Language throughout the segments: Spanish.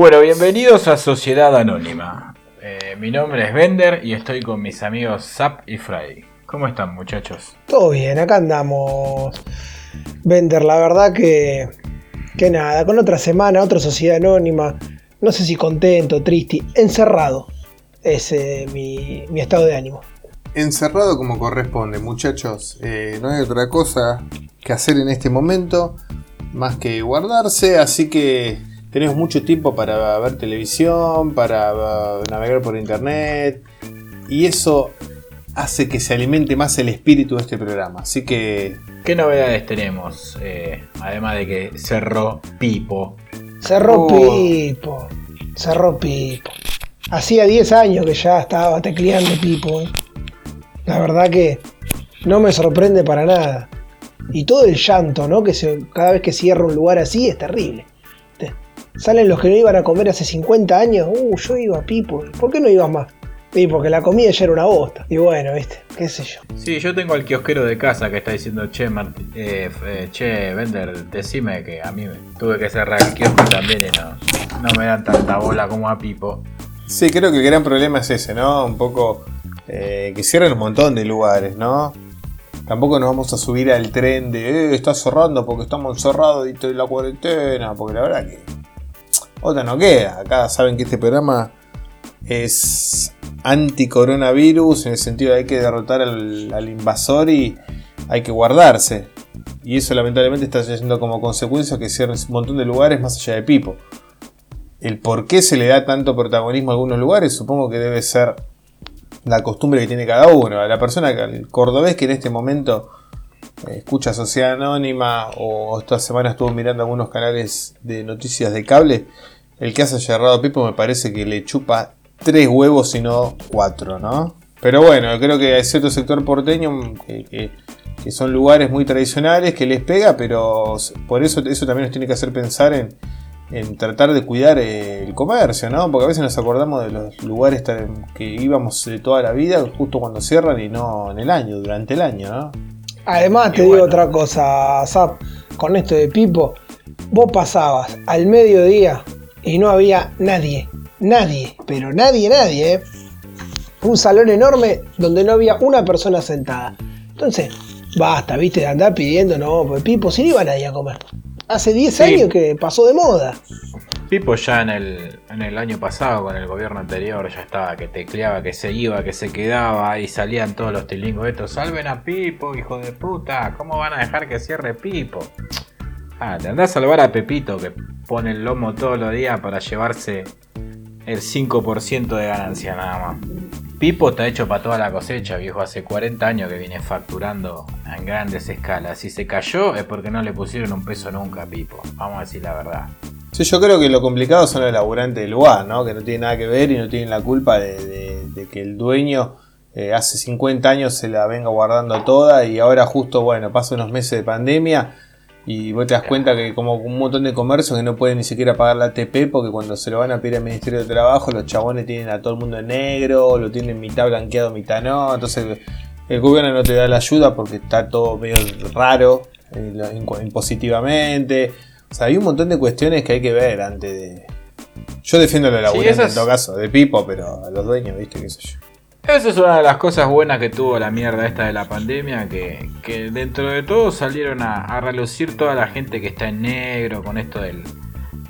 Bueno, bienvenidos a Sociedad Anónima. Eh, mi nombre es Bender y estoy con mis amigos Zap y Fry. ¿Cómo están muchachos? Todo bien, acá andamos. Bender, la verdad que, que nada, con otra semana, otra sociedad anónima, no sé si contento, triste, encerrado. Es eh, mi, mi estado de ánimo. Encerrado como corresponde, muchachos. Eh, no hay otra cosa que hacer en este momento más que guardarse, así que tenemos mucho tiempo para ver televisión, para uh, navegar por internet y eso hace que se alimente más el espíritu de este programa. Así que... ¿Qué novedades tenemos? Eh, además de que cerró Pipo. Cerró Pipo. Cerró Pipo. Hacía 10 años que ya estaba tecleando Pipo. ¿eh? La verdad que no me sorprende para nada. Y todo el llanto, ¿no? Que se, cada vez que cierra un lugar así es terrible. Salen los que no iban a comer hace 50 años. Uh, yo iba a Pipo. ¿Por qué no ibas más? Y porque la comida ya era una bosta. Y bueno, viste, qué sé yo. Sí, yo tengo al kiosquero de casa que está diciendo, che, eh, eh, che, Vender, decime que a mí me tuve que cerrar el kiosco también y no, no me dan tanta bola como a Pipo. Sí, creo que el gran problema es ese, ¿no? Un poco eh, que cierran un montón de lugares, ¿no? Tampoco nos vamos a subir al tren de, eh, está cerrando porque estamos cerrados y la cuarentena, porque la verdad que otra no queda. Acá saben que este programa es anti-coronavirus, en el sentido de hay que derrotar al, invasor y hay que guardarse. Y eso lamentablemente está haciendo como consecuencia que cierren un montón de lugares más allá de Pipo. El por qué se le da tanto protagonismo a algunos lugares, supongo que debe ser la costumbre que tiene cada uno. La persona, el cordobés que en este momento escucha Sociedad Anónima o esta semana estuvo mirando algunos canales de noticias de cable, el que hace cerrado Pipo me parece que le chupa tres huevos y no cuatro, ¿no? Pero bueno, creo que hay cierto sector porteño que, son lugares muy tradicionales que les pega, pero por eso eso también nos tiene que hacer pensar en, en tratar de cuidar el comercio, ¿no? Porque a veces nos acordamos de los lugares que íbamos de toda la vida justo cuando cierran y no en el año, durante el año, ¿no? Además, te digo otra cosa, Zap, con esto de Pipo, vos pasabas al mediodía y no había nadie, nadie, pero nadie, nadie, ¿eh? Un salón enorme donde no había una persona sentada. Entonces, basta, viste, de andar pidiendo, no, pues Pipo, si no iba nadie a comer. Hace 10 años que pasó de moda. Pipo ya en el, en el año pasado, con el gobierno anterior, ya estaba que tecleaba, que se iba, que se quedaba y salían todos los tilingos estos. Salven a Pipo, hijo de puta. ¿Cómo van a dejar que cierre Pipo? Ah, te andás a salvar a Pepito que pone el lomo todos los días para llevarse el 5% de ganancia nada más. Pipo está hecho para toda la cosecha, viejo. Hace 40 años que viene facturando en grandes escalas. Si se cayó es porque no le pusieron un peso nunca a Pipo. Vamos a decir la verdad. Sí, yo creo que lo complicado son los laburantes del lugar, ¿no? Que no tienen nada que ver y no tienen la culpa de, que el dueño eh, hace 50 años se la venga guardando toda y ahora justo, bueno, pasa unos meses de pandemia y vos te das cuenta que como un montón de comercios que no pueden ni siquiera pagar la ATP porque cuando se lo van a pedir al Ministerio de Trabajo los chabones tienen a todo el mundo en negro, lo tienen mitad blanqueado, mitad no. Entonces el gobierno no te da la ayuda porque está todo medio raro eh, impositivamente. O sea, hay un montón de cuestiones que hay que ver antes de... Yo defiendo a la en todo caso, de Pipo, pero a los dueños, viste, qué sé yo. Esa es una de las cosas buenas que tuvo la mierda esta de la pandemia, que, dentro de todo salieron a, relucir toda la gente que está en negro con esto del,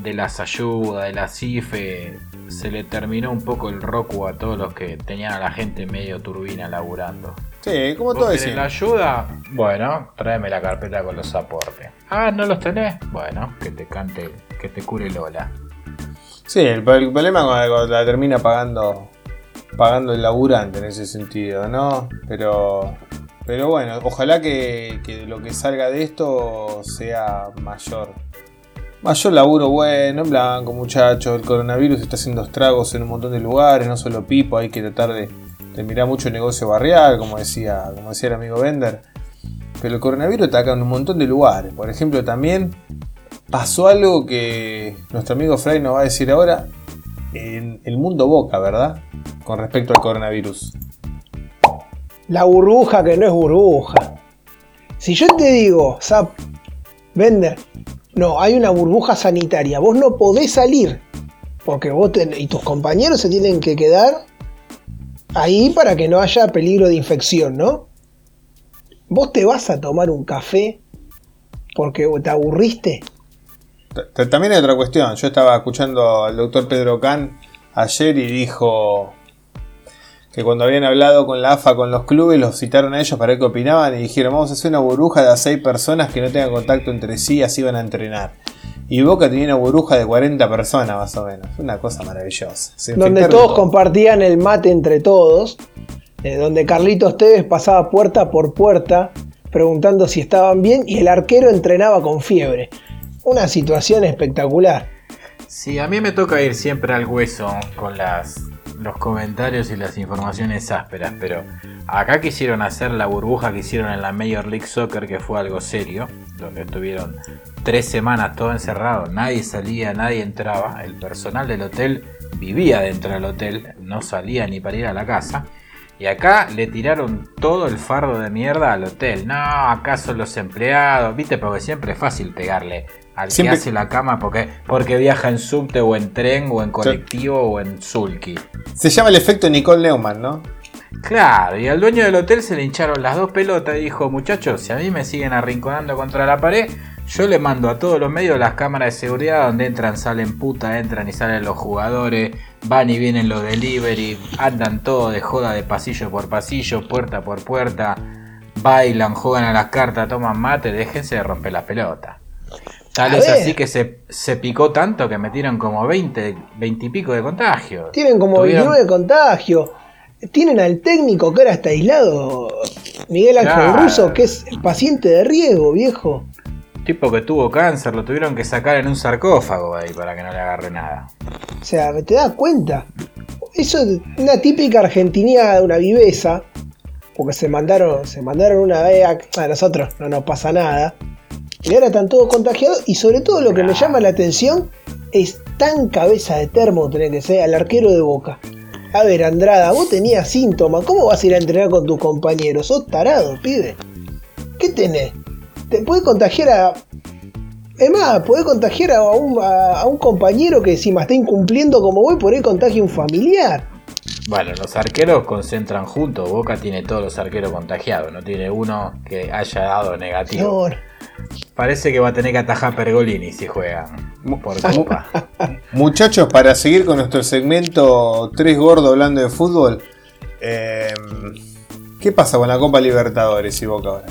de las ayudas, de la CIFE. Se le terminó un poco el roco a todos los que tenían a la gente medio turbina laburando. Sí, como todo decir. la ayuda? Bueno, tráeme la carpeta con los aportes. Ah, ¿no los tenés? Bueno, que te cante, que te cure Lola. Sí, el, el problema cuando la termina pagando pagando el laburante en ese sentido, ¿no? Pero, pero bueno, ojalá que, lo que salga de esto sea mayor. Mayor laburo bueno, en blanco, muchachos. El coronavirus está haciendo estragos en un montón de lugares, no solo Pipo, hay que tratar de, mirar mucho el negocio barrial, como decía, como decía el amigo Bender. Pero el coronavirus acá en un montón de lugares. Por ejemplo, también pasó algo que nuestro amigo Fray nos va a decir ahora en el mundo boca, ¿verdad? con respecto al coronavirus? La burbuja que no es burbuja. Si yo te digo, Zap, Vender, no, hay una burbuja sanitaria, vos no podés salir. Porque vos y tus compañeros se tienen que quedar ahí para que no haya peligro de infección, ¿no? Vos te vas a tomar un café porque te aburriste. También hay otra cuestión. Yo estaba escuchando al doctor Pedro Can ayer y dijo que cuando habían hablado con la AFA, con los clubes, los citaron a ellos para ver qué opinaban y dijeron, vamos a hacer una burbuja de a seis personas que no tengan contacto entre sí, así van a entrenar. Y Boca tenía una burbuja de 40 personas más o menos. Una cosa maravillosa. Se donde todos. compartían el mate entre todos, eh, donde Carlitos Tevez pasaba puerta por puerta preguntando si estaban bien y el arquero entrenaba con fiebre. Una situación espectacular. Sí, a mí me toca ir siempre al hueso con las, los comentarios y las informaciones ásperas, pero acá quisieron hacer la burbuja que hicieron en la Major League Soccer, que fue algo serio, donde estuvieron tres semanas todo encerrado, nadie salía, nadie entraba, el personal del hotel vivía dentro del hotel, no salía ni para ir a la casa. Y acá le tiraron todo el fardo de mierda al hotel. No, acá son los empleados, viste, porque siempre es fácil pegarle al Siempre- que hace la cama porque, porque viaja en subte o en tren o en colectivo o en sulky. Se llama el efecto Nicole Neumann, ¿no? Claro, y al dueño del hotel se le hincharon las dos pelotas y dijo, muchachos, si a mí me siguen arrinconando contra la pared, yo le mando a todos los medios las cámaras de seguridad donde entran, salen puta, entran y salen los jugadores, van y vienen los delivery, andan todo de joda de pasillo por pasillo, puerta por puerta, bailan, juegan a las cartas, toman mate, déjense de romper las pelotas. Tal es así que se, se picó tanto que metieron como 20, 20 y pico de contagios. Tienen como Tuvieron- 29 contagios. Tienen al técnico que ahora está aislado, Miguel Ángel Claro. Russo, que es paciente de riesgo, viejo. Tipo que tuvo cáncer, lo tuvieron que sacar en un sarcófago ahí para que no le agarre nada. O sea, ¿te das cuenta? Eso es una típica argentinidad, una viveza. Porque se mandaron, se mandaron una vez a, a nosotros, no nos pasa nada. Y ahora están todos contagiados. Y sobre todo lo que me llama la atención es tan cabeza de termo tener que ser al arquero de boca. A ver, Andrada, vos tenías síntomas. ¿Cómo vas a ir a entrenar con tus compañeros? Sos tarado, pibe. ¿Qué tenés? Te puede contagiar a. Es más, puede contagiar a un, a, a un compañero que encima está incumpliendo como vos y por ahí contagia a un familiar. Bueno, los arqueros concentran juntos. Boca tiene todos los arqueros contagiados. No tiene uno que haya dado negativo. Parece que va a tener que atajar Pergolini si juegan por copa. Muchachos, para seguir con nuestro segmento Tres Gordos hablando de fútbol, eh, ¿qué pasa con la Copa Libertadores y Boca ahora?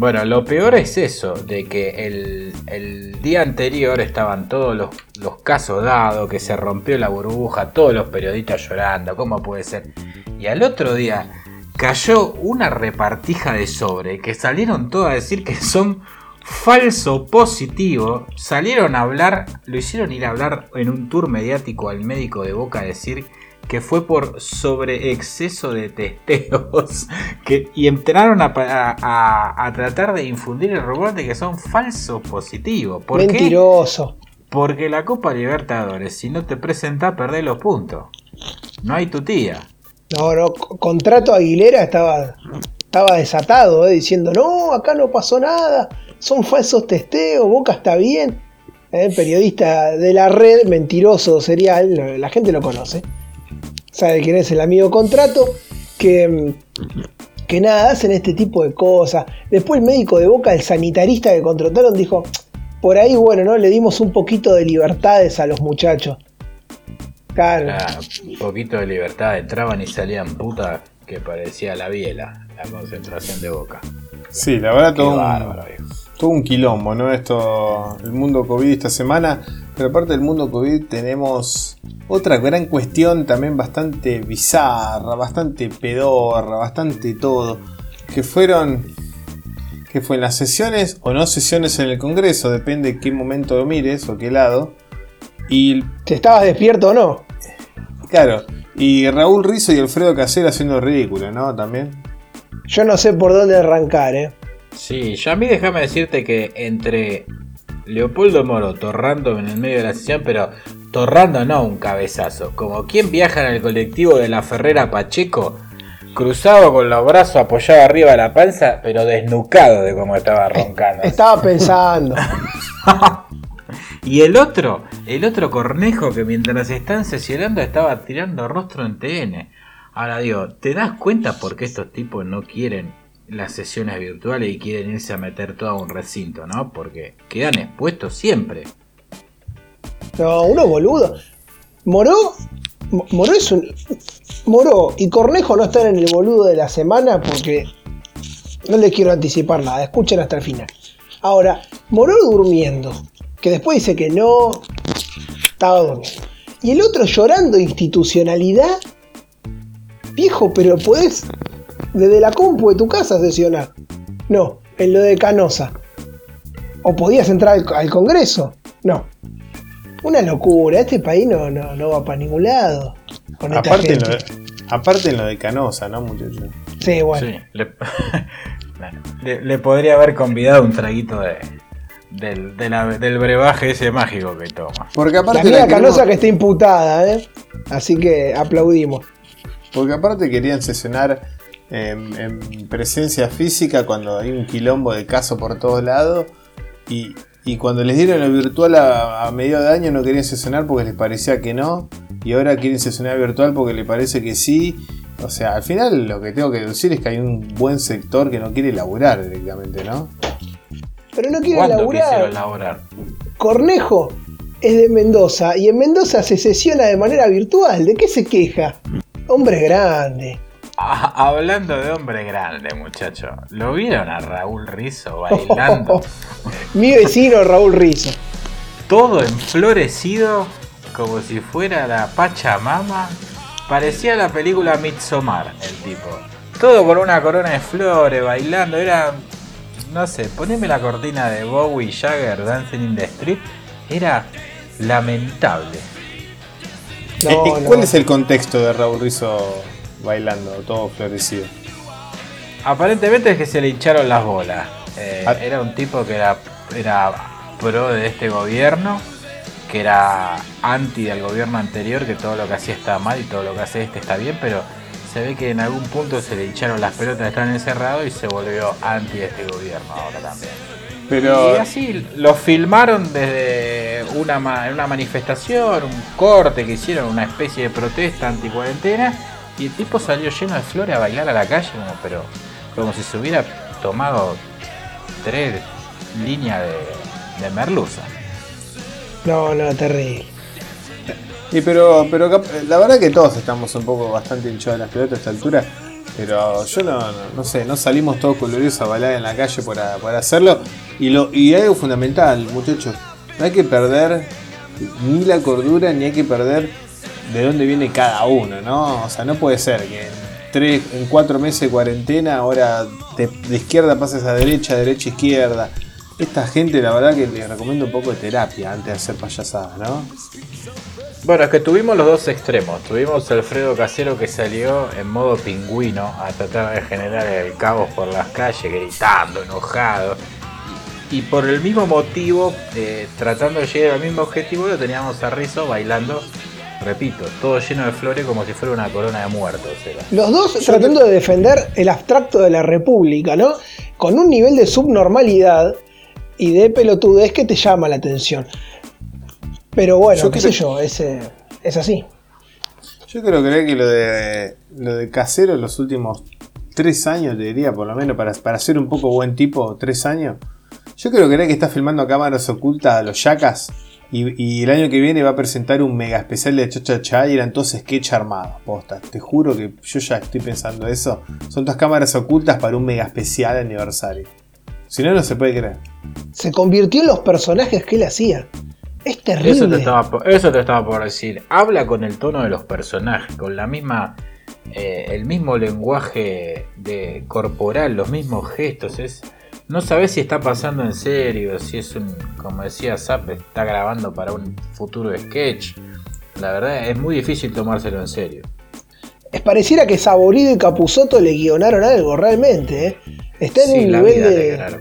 Bueno, lo peor es eso, de que el, día anterior estaban todos los, los casos dados, que se rompió la burbuja, todos los periodistas llorando, ¿cómo puede ser? Y al otro día cayó una repartija de sobre, que salieron todos a decir que son falso positivo, salieron a hablar, lo hicieron ir a hablar en un tour mediático al médico de Boca a decir que fue por sobre exceso de testeos que, y entraron a, a- a- a tratar de infundir el rumor de que son falsos positivos. ¿Por qué? mentiroso. Porque la Copa Libertadores, si no te presentás, perdés los puntos. No hay tu tía. No, no, co- contrato Aguilera estaba, estaba desatado, eh, diciendo, no, acá no pasó nada, son falsos testeos, Boca está bien. Eh, periodista de la red, mentiroso serial, lo- la gente lo conoce. Sabe quién es el amigo contrato, que, mm, que nada, hacen este tipo de cosas. Después el médico de Boca, el sanitarista que contrataron, dijo, por ahí, bueno, ¿no? Le dimos un poquito de libertades a los muchachos. Claro. Claro, un poquito de libertad, entraban y salían puta que parecía la biela, la concentración de boca. Sí, la verdad, Qué todo un, bárbaro, viejo. todo un quilombo, ¿no? Esto, el mundo COVID esta semana. Pero aparte del mundo COVID tenemos otra gran cuestión también bastante bizarra, bastante pedorra, bastante todo. Que fueron... Que fue en las sesiones o no sesiones en el Congreso, depende qué momento lo mires o qué lado. Y Si estabas despierto o no. claro, y Raúl Rizzo y Alfredo Casero haciendo el ridículo, ¿no? También. Yo no sé por dónde arrancar, ¿eh? Sí, ya a mí déjame decirte que entre Leopoldo Moro torrando en el medio de la sesión, pero torrando no un cabezazo, como quien viaja en el colectivo de la Ferrera Pacheco, cruzado con los brazos apoyados arriba de la panza, pero desnucado de cómo estaba roncando. Estaba pensando. Y el otro, el otro cornejo que mientras están sesionando estaba tirando rostro en TN. Ahora digo, ¿te das cuenta por qué estos tipos no quieren las sesiones virtuales y quieren irse a meter todo a un recinto, ¿no? Porque quedan expuestos siempre. No, uno boludo. Moró. Mo- Moró es un. Moró y Cornejo no están en el boludo de la semana porque. No les quiero anticipar nada, escuchen hasta el final. Ahora, Moró durmiendo, que después dice que no. Estaba durmiendo. Y el otro llorando institucionalidad. Viejo, pero podés desde la compu de tu casa sesionar. No, en lo de Canosa. ¿O podías entrar al, al Congreso? No. Una locura, este país no, no, no va para ningún lado. Con esta Aparte en, lo de, aparte en lo de Canosa, ¿no, muchachos? Sí, bueno. Sí, le, le- le podría haber convidado un traguito de, del, de la- del brebaje ese mágico que toma. Porque aparte, la queremos- Canosa que está imputada, ¿eh? Así que aplaudimos. porque aparte querían sesionar en, en presencia física cuando hay un quilombo de caso por todos lados. Y, y cuando les dieron lo virtual a, a medio de año no querían sesionar porque les parecía que no. Y ahora quieren sesionar virtual porque les parece que sí. O sea, al final lo que tengo que decir es que hay un buen sector que no quiere laburar directamente, ¿no? Pero no quiere ¿Cuándo quisieron laburar. laburar? Cornejo es de Mendoza y en Mendoza se sesiona de manera virtual. ¿De qué se queja? Hombre grande. Ah, hablando de hombre grande, muchacho. ¿Lo vieron a Raúl Rizzo bailando? Mi vecino Raúl Rizzo. todo enflorecido como si fuera la Pachamama. Parecía la película Midsommar, el tipo. Todo con una corona de flores, bailando. Era. No sé, poneme la cortina de Bowie Jagger Dancing in the Street. Era lamentable. No, Eh, eh, no. ¿Cuál es el contexto de Raúl Rizzo bailando, todo florecido? Aparentemente es que se le hincharon las bolas. Eh, Ah. era un tipo que era, era pro de este gobierno, que era anti del gobierno anterior, que todo lo que hacía estaba mal y todo lo que hace este está bien, pero se ve que en algún punto se le hincharon las pelotas, están encerrados y se volvió anti de este gobierno ahora también. Pero Y así lo filmaron desde una, ma- una manifestación, un corte que hicieron, una especie de protesta anti-cuarentena, y el tipo salió lleno de flores a bailar a la calle, como, pero como si se hubiera tomado tres líneas de, de merluza. No, no, terrible. Y pero, pero la verdad que todos estamos un poco bastante hinchados de las pelotas a esta altura. Pero yo no, no, no sé, no salimos todos coloridos a bailar en la calle para, para hacerlo. Y, lo, y algo fundamental, muchachos, no hay que perder ni la cordura ni hay que perder de dónde viene cada uno, ¿no? O sea, no puede ser que en, tres, en cuatro meses de cuarentena ahora de, izquierda pases a derecha, derecha, izquierda. Esta gente, la verdad que les recomiendo un poco de terapia antes de hacer payasadas, ¿no? Bueno, es que tuvimos los dos extremos. Tuvimos Alfredo Casero que salió en modo pingüino a tratar de generar el caos por las calles, gritando, enojado. Y, y por el mismo motivo, eh, tratando de llegar al mismo objetivo, lo teníamos a Rizzo bailando, repito, todo lleno de flores como si fuera una corona de muertos. era. Los dos tratando de defender el abstracto de la República, ¿no? Con un nivel de subnormalidad y de pelotudez que te llama la atención. Pero bueno, Yo qué creo- sé yo, es, eh, es así. Yo creo creer que lo de lo de casero en los últimos tres años, te diría, por lo menos, para, para ser un poco buen tipo, tres años. Yo creo creer que está filmando a cámaras ocultas a los yacas. Y, y el año que viene va a presentar un mega especial de Cha Cha y eran todos sketch armados, posta. Te juro que yo ya estoy pensando eso. Son todas cámaras ocultas para un mega especial de aniversario. Si no, no se puede creer. Se convirtió en los personajes que él hacía. Es Eso te, terrible. estaba por, eso te estaba por decir. Habla con el tono de los personajes, con la misma. eh, el mismo lenguaje de corporal, los mismos gestos. Es, no sabes si está pasando en serio, si es un. Como decía Zap, está grabando para un futuro sketch. La verdad es muy difícil tomárselo en serio. Es pareciera que Saborido y Capuzotto le guionaron algo, realmente. ¿eh? Está en Sí, un nivel de.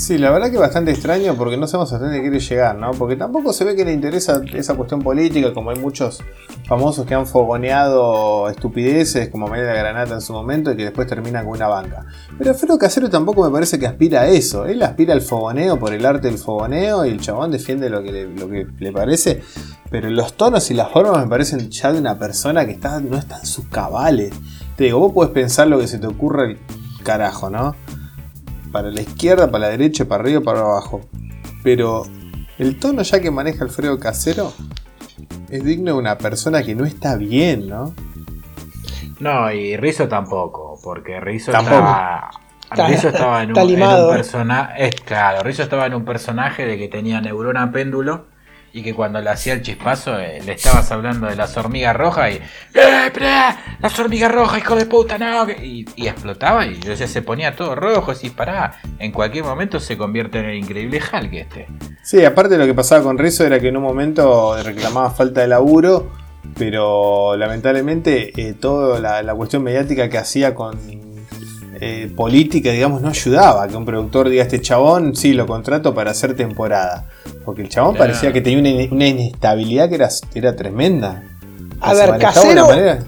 Sí, la verdad que bastante extraño porque no sabemos a dónde quiere llegar, ¿no? Porque tampoco se ve que le interesa esa cuestión política, como hay muchos famosos que han fogoneado estupideces como María Granata en su momento y que después terminan con una banca. Pero Alfredo Casero tampoco me parece que aspira a eso. Él aspira al fogoneo por el arte del fogoneo y el chabón defiende lo que le, lo que le parece. Pero los tonos y las formas me parecen ya de una persona que está, no está en sus cabales. Te digo, vos podés pensar lo que se te ocurre el carajo, ¿no? Para la izquierda, para la derecha, para arriba, para abajo. Pero el tono ya que maneja Alfredo Casero es digno de una persona que no está bien, ¿no? No, y Rizzo tampoco, porque Rizzo Tampoco. estaba. Rizzo estaba en un, Está en un limado. personaje. Es claro, Rizzo estaba en un personaje de que tenía neurona péndulo y que cuando le hacía el chispazo eh, le estabas hablando de las hormigas rojas y. ¡Eh! ¡Las hormigas rojas, hijo de puta! ¡No! que-". Y, explotaba y yo decía, se ponía todo rojo, y pará. En cualquier momento se convierte en el increíble Hulk este. Sí, aparte lo que pasaba con Rizzo era que en un momento reclamaba falta de laburo, pero lamentablemente eh, toda la cuestión mediática que hacía con eh, política, digamos, no ayudaba. Que un productor diga, este chabón, sí, lo contrato para hacer temporada. Porque el chabón Claro. parecía que tenía una, una inestabilidad que era, era tremenda. A ver, Casero- una manera-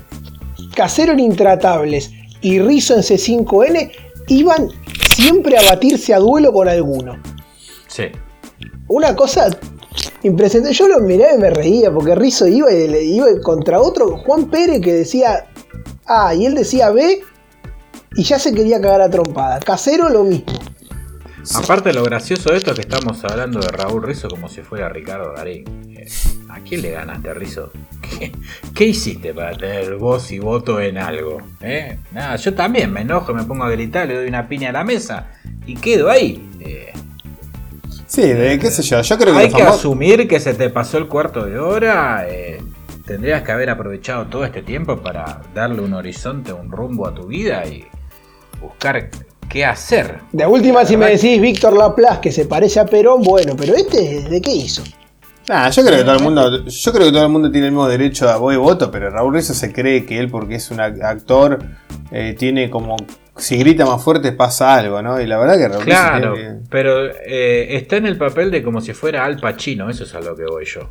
Casero en Intratables y Rizzo en C5N iban siempre a batirse a duelo con alguno. Sí. Una cosa impresionante. Yo lo miraba y me reía porque Rizzo iba y le iba contra otro, Juan Pérez, que decía A y él decía B y ya se quería cagar a trompada. Casero lo mismo. Aparte lo gracioso de esto es que estamos hablando de Raúl Rizzo como si fuera Ricardo Darín. Eh, ¿A quién le ganaste, Rizzo? ¿Qué, qué hiciste para tener voz y voto en algo? ¿Eh? Nada, yo también me enojo, me pongo a gritar, le doy una piña a la mesa y quedo ahí. Eh, Sí, de qué sé yo. Yo creo que hay que asumir que se te pasó el cuarto de hora. eh, tendrías que haber aprovechado todo este tiempo para darle un horizonte, un rumbo a tu vida y buscar qué hacer. De última, si me decís Víctor Laplace que se parece a Perón, bueno, pero este, ¿de qué hizo? Nah, yo creo que todo el mundo, yo creo que todo el mundo tiene el mismo derecho a voz y voto, pero Raúl Rizzo se cree que él, porque es un ac- actor, eh, tiene como si grita más fuerte pasa algo, ¿no? Y la verdad que Raúl Rizzo Claro, tiene pero eh, está en el papel de como si fuera Al Pacino, eso es a lo que voy yo.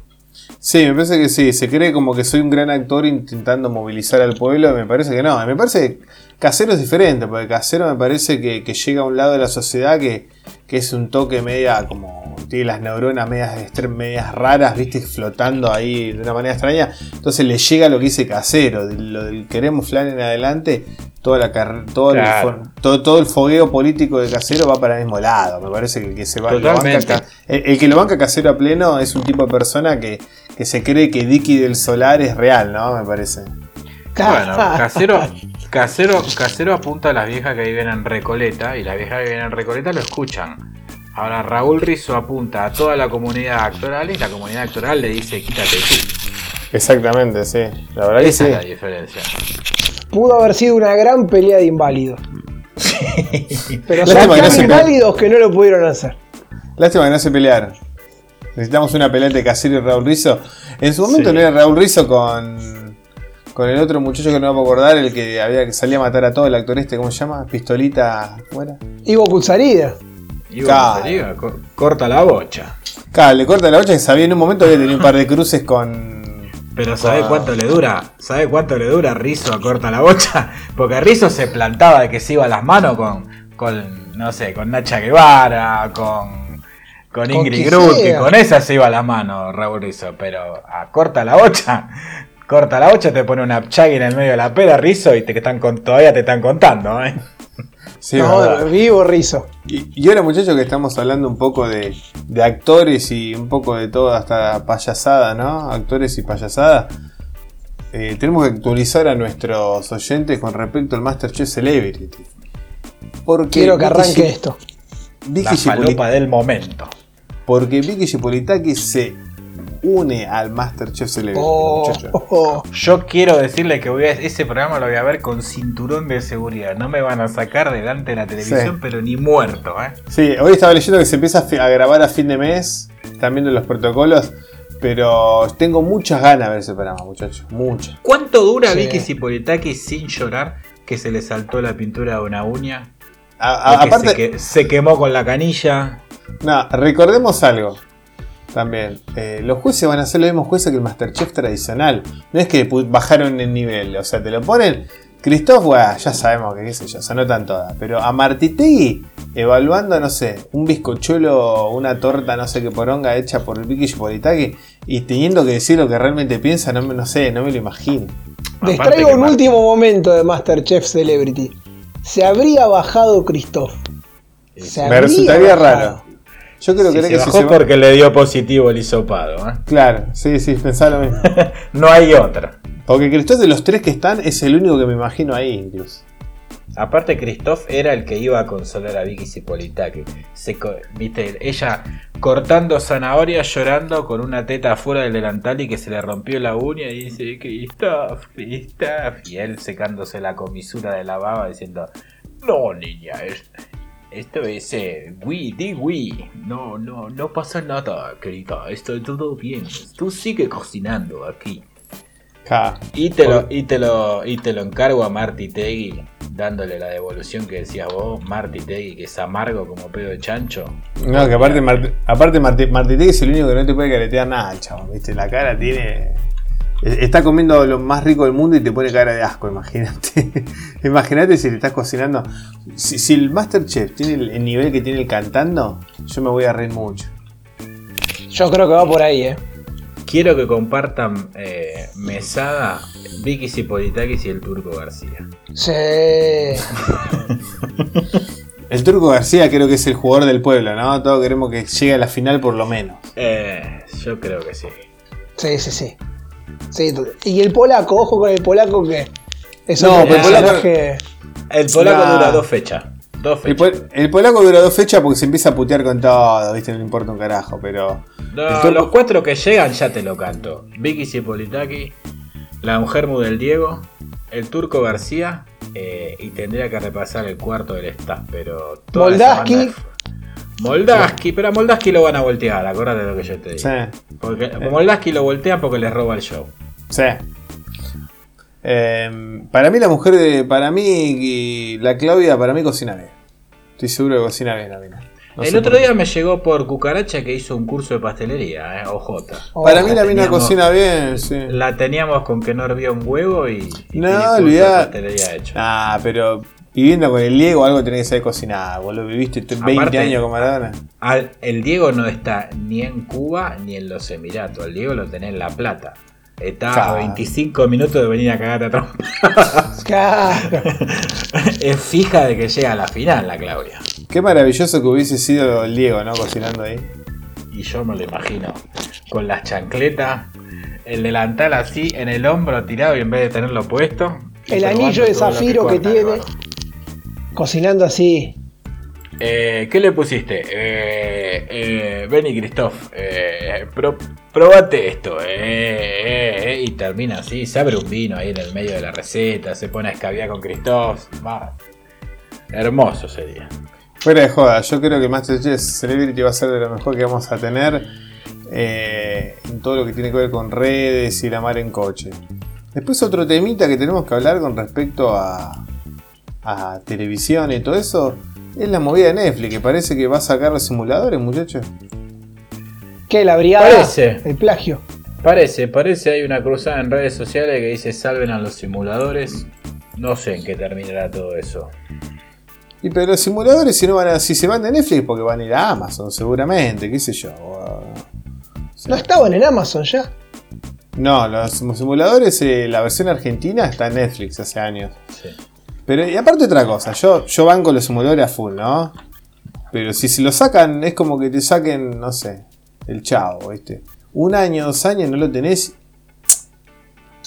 Sí, me parece que sí, se cree como que soy un gran actor intentando movilizar al pueblo, me parece que no, me parece que Casero es diferente, porque Casero me parece que, que llega a un lado de la sociedad que, que es un toque media como tiene las neuronas medias, medias raras, viste, flotando ahí de una manera extraña, entonces le llega lo que dice Casero, lo del queremos flan en adelante, toda la todo, Claro. el, todo, todo el fogueo político de Casero va para el mismo lado, me parece que el que se va lo banca Totalmente. Ca- el, el que lo banca Casero a pleno es un tipo de persona que, que se cree que Dicky del Solar es real, ¿no? Me parece. Bueno, Casero, casero, casero apunta a las viejas que viven en Recoleta y las viejas que viven en Recoleta lo escuchan. Ahora Raúl Rizzo apunta a toda la comunidad actoral y la comunidad actoral le dice quítate tú. Exactamente, sí. La verdad que Esa sí. es la diferencia. Pudo haber sido una gran pelea de inválidos. Pero son tan no inválidos que no lo pudieron hacer. Lástima que no se pelearon. Necesitamos una pelea entre Casero y Raúl Rizzo. En su momento Sí. no era Raúl Rizzo con, con el otro muchacho que no me puedo acordar, el que había que salía a matar a todo, el actor este, ¿cómo se llama? Pistolita. ¿Cómo era? Ivo Kutsarida. Y diga, co- corta la bocha. Claro, le corta la bocha que sabía en un momento había tenido un par de cruces con. Pero ¿sabe Wow. cuánto le dura? ¿Sabe cuánto le dura a Rizzo a corta la bocha? Porque Rizzo se plantaba de que se iba a las manos con, con no sé, con Nacha Guevara, con, con Ingrid sea. con esa se iba a las manos Raúl Rizzo. Pero a corta la bocha, corta la bocha, te pone una chagui en el medio de la pera Rizzo y te que están con, todavía te están contando, ¿eh? Sí, no, vivo Rizo. Y, y ahora muchachos que estamos hablando un poco de, de actores y un poco de todo, hasta payasada, ¿no? Actores y payasada. eh, tenemos que actualizar a nuestros oyentes con respecto al Masterchef Celebrity. Porque Quiero que arranque esto. Vicky La falopa del momento. porque Vicky Gipolitaki se une al Masterchef Celebrity, Oh, muchachos. oh, oh. Yo quiero decirle que voy a, ese programa lo voy a ver con cinturón de seguridad. No me van a sacar delante de la televisión, Sí. pero ni muerto, ¿eh? Sí, hoy estaba leyendo que se empieza a, grabar a fin de mes. Están viendo los protocolos. Pero tengo muchas ganas de ver ese programa, muchachos. Muchas. ¿Cuánto dura Sí. Vicky Zipolitaki sin llorar que se le saltó la pintura de una uña? a- a- Porque aparte, se, que- se quemó con la canilla. no, recordemos algo. También, eh, los jueces van a ser los mismos jueces que el Masterchef tradicional. No es que bajaron el nivel, o sea, te lo ponen. Christoph, bueno, ya sabemos que qué sé yo, se anotan todas. Pero a Martitegui, evaluando, no sé, un bizcochuelo, una torta, no sé qué poronga hecha por el Vicky Chipolitaki, y teniendo que decir lo que realmente piensa, no, me- no sé, no me lo imagino. Les traigo un último momento de Masterchef Celebrity. Se habría bajado Christoph. Se Me resultaría bajado. raro. Yo creo Sí, que se que si bajó se va- porque le dio positivo el hisopado. ¿eh? Claro, sí, sí, pensaba lo mismo. No hay otra. Porque Christoph de los tres que están es el único que me imagino ahí, incluso. Aparte, Christoph era el que iba a consolar a Vicky Cipolitaki. Se co- Viste, ella cortando zanahoria, llorando con una teta afuera del delantal y que se le rompió la uña y dice: Christoph, Christoph. Y él secándose la comisura de la baba diciendo: No, niña, es- esto es eh, oui, di oui. No, no, no pasa nada, querida. Esto todo bien. Tú sigue cocinando aquí. Ja. Y te lo, y te lo, y te lo encargo a Marty Tegui, dándole la devolución que decías vos, Marty Tegui, que es amargo como pedo de chancho. No, que aparte, Mart- aparte Marti- Martitegui es el único que no te puede caretear nada, chabón. ¿Viste? La cara tiene. E- Está comiendo lo más rico del mundo y te pone cara de asco, imagínate. imagínate si le estás cocinando. Si, si el Masterchef tiene el, el nivel que tiene el cantando, yo me voy a reír mucho. Yo creo que va por ahí, eh. Quiero que compartan eh, mesada Vicky Cipolitakis y el Turco García. Sí. El Turco García creo que es el jugador del pueblo, ¿no? Todos queremos que llegue a la final por lo menos. Eh, yo creo que sí. Sí, sí, sí. Sí, y el polaco, ojo con el polaco que es No, pero el polaco- personaje. El polaco Nah. dura dos fechas. Dos El, fechas. pol- el polaco dura dos fechas porque se empieza a putear con todo, ¿viste? No le importa un carajo, pero. No, los cuatro que llegan ya te lo canto. Vicky Cipolitaki, la mujer del Diego, el Turco García eh, y tendría que repasar el cuarto del staff, pero... Moldaski. banda Moldaski, pero a Moldaski lo van a voltear, acordate de lo que yo te digo. Sí. Porque Moldaski lo voltean porque les roba el show. Sí. Eh, para mí la mujer de. Para mí y la Claudia, para mí cocina bien. Estoy seguro que cocina bien la mina. No el otro día me llegó por Cucaracha que hizo un curso de pastelería, eh, OJ. Para mí la mina cocina bien, sí. La teníamos con que no hervía un huevo y, y No, olvidá. Ah, pero viviendo con el Diego algo tenés que saber cocinar, boludo. Viviste t- 20 Aparte- años con Maradona. Al- el Diego no está ni en Cuba ni en los Emiratos. El Diego lo tenés en La Plata. Está a Claro. 25 minutos de venir a cagar a trompa. Claro. es fija de que llega a la final la Claudia. Qué maravilloso que hubiese sido el Diego, ¿no? Cocinando ahí. Y yo me lo imagino. Con las chancletas, el delantal así en el hombro tirado y en vez de tenerlo puesto. El anillo de lo zafiro que, tiene. Cocinando así. Eh, ¿Qué le pusiste? Eh, eh, Benny Christoph, eh, pro- probate esto. eh, eh, eh, y termina así, se abre un vino ahí en el medio de la receta, se pone a escabiar con Christoph. va. Hermoso sería. Fuera de joda, yo creo que Masterchef Celebrity va a ser de lo mejor que vamos a tener eh, en todo lo que tiene que ver con redes y la mar en coche. Después otro temita que tenemos que hablar con respecto a, a televisión y todo eso es la movida de Netflix, que parece que va a sacar los simuladores, muchachos. ¿Qué? La brigada. Parece. El plagio. Parece, parece hay una cruzada en redes sociales que dice salven a los simuladores. No sé en qué terminará todo eso. Y pero los simuladores si no van a, si se van de Netflix porque van a ir a Amazon seguramente, qué sé yo. o- No estaban en Amazon ya. No, los simuladores, eh, la versión argentina está en Netflix hace años. Sí. Pero y aparte otra cosa, yo, yo banco los simuladores a full, ¿no? Pero si se lo sacan, es como que te saquen, no sé, el chavo, ¿viste? Un año, dos años no lo tenés.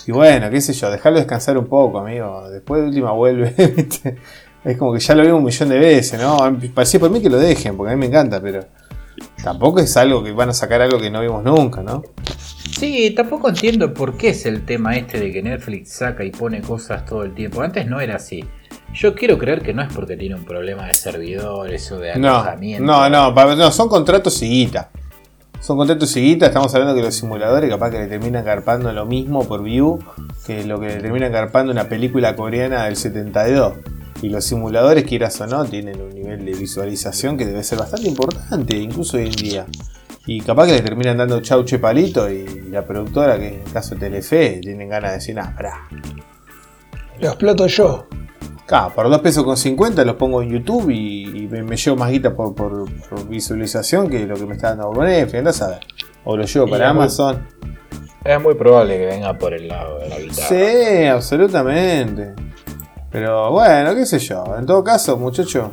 Y bueno, qué sé yo, dejarlo descansar un poco, amigo. Después de última vuelve, ¿viste? Es como que ya lo vimos un millón de veces, ¿no? Parecía por mí que lo dejen, porque a mí me encanta, pero tampoco es algo que van a sacar algo que no vimos nunca, ¿no? Sí, tampoco entiendo por qué es el tema este de que Netflix saca y pone cosas todo el tiempo. Antes no era así. Yo quiero creer que no es porque tiene un problema de servidores o de No, alojamiento. no, no, pa- no, son contratos y guita. Son contratos y guita, estamos hablando que los simuladores capaz que le terminan carpando lo mismo por view que lo que le terminan carpando una película coreana del 72. Y los simuladores, quieras o no, tienen un nivel de visualización que debe ser bastante importante, incluso hoy en día. Y capaz que le terminan dando chauche palito y la productora, que en el caso de Telefe, tienen ganas de decir, ah, pará. Lo exploto yo. Claro, por 2 pesos con 50 los pongo en YouTube y, me, llevo más guita por, visualización que lo que me está dando Netflix, andás a ver. O lo llevo para Amazon. es muy probable que venga por el lado de la guitarra. Sí, absolutamente. Pero bueno, qué sé yo. En todo caso, muchacho,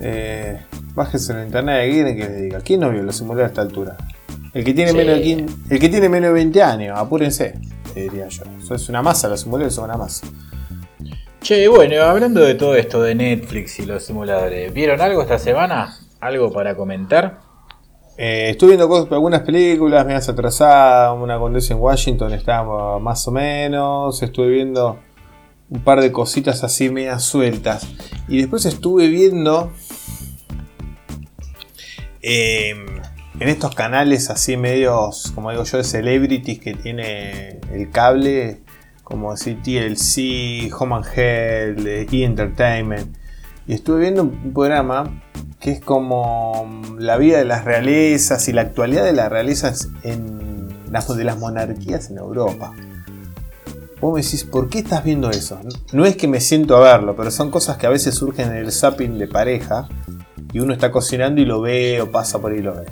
eh, bájese en internet y que le diga. ¿Quién no vio los simuladores a esta altura? El que tiene, menos, de el que tiene menos de 20 años, apúrense, diría yo. Eso es una masa, los simuladores son una masa. Che, bueno, hablando de todo esto de Netflix y los simuladores, ¿vieron algo esta semana? ¿Algo para comentar? Eh, estuve viendo cosas, algunas películas, me has atrasado, una condesa en Washington estaba más o menos, estuve viendo un par de cositas así medias sueltas. Y después estuve viendo em, en estos canales así medios, como digo yo, de celebrities que tiene el cable, como decir TLC, Home and Health, E! Entertainment. Y estuve viendo un programa que es como la vida de las realezas y la actualidad de las realezas en las, de las monarquías en Europa. Vos me decís, ¿por qué estás viendo eso? No es que me siento a verlo, pero son cosas que a veces surgen en el zapping de pareja y uno está cocinando y lo ve o pasa por ahí y lo ve.